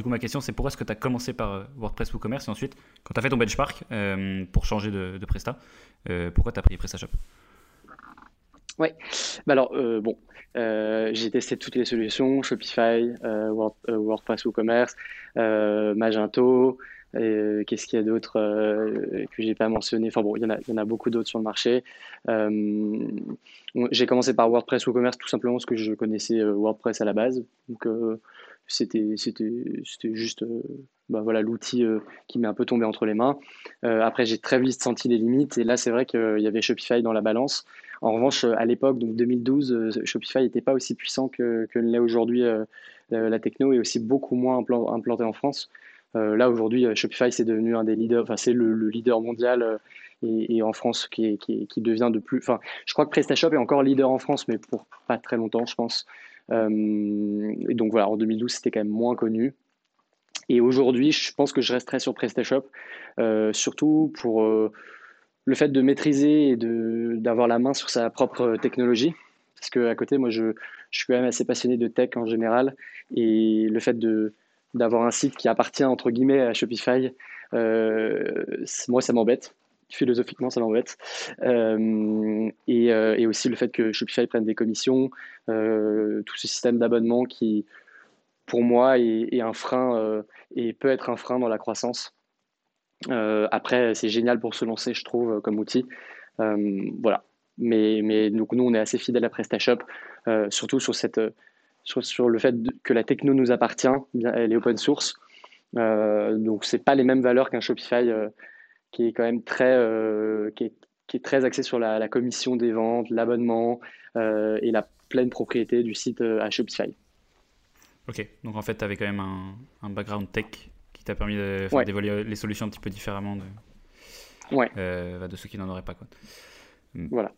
du coup, ma question, c'est pourquoi est-ce que tu as commencé par WordPress WooCommerce et ensuite, quand tu as fait ton benchmark pour changer de, Presta, pourquoi tu as pris PrestaShop? Ouais, bah alors bon, j'ai testé toutes les solutions, Shopify, WordPress WooCommerce, Magento, euh, qu'est-ce qu'il y a d'autre euh, que j'ai pas mentionné? Enfin bon, il y en a, beaucoup d'autres sur le marché. Euh, j'ai commencé par WordPress WooCommerce tout simplement parce que je connaissais WordPress à la base. Donc c'était c'était juste bah voilà l'outil qui m'est un peu tombé entre les mains. après j'ai très vite senti les limites et là c'est vrai qu'il y avait Shopify dans la balance. En revanche à l'époque donc 2012 Shopify n'était pas aussi puissant que, que l'est aujourd'hui la techno et aussi beaucoup moins implanté en France. Euh, là aujourd'hui, euh, Shopify c'est devenu un des leaders, enfin c'est le, leader mondial euh, et, en France qui, qui, devient de plus. Enfin, je crois que PrestaShop est encore leader en France, mais pour pas très longtemps, je pense. et donc voilà, en 2012 c'était quand même moins connu. Et aujourd'hui, je pense que je resterai sur PrestaShop, surtout pour le fait de maîtriser et d'avoir la main sur sa propre technologie. Parce qu'à côté, moi, je, je, suis quand même assez passionné de tech en général. Et le fait de, d'avoir un site qui appartient entre guillemets à Shopify, euh, moi ça m'embête. Philosophiquement, ça m'embête. Euh, et, euh, et, aussi le fait que Shopify prenne des commissions, tout ce système d'abonnement qui, pour moi, est, un frein et peut être un frein dans la croissance. après, c'est génial pour se lancer, je trouve, comme outil. voilà. Mais, mais donc, nous, on est assez fidèles à PrestaShop, surtout sur cette sur, le fait que la techno nous appartient, elle est open source. Euh, donc c'est pas les mêmes valeurs qu'un Shopify euh, qui est quand même très euh, qui, est, qui, est, très axé sur la, commission des ventes, l'abonnement euh, et la pleine propriété du site à Shopify. Ok, donc en fait tu avais quand même un, un, background tech qui t'a permis d'évoluer les solutions un petit peu différemment de, ouais. de ceux qui n'en auraient pas. Quoi. Voilà.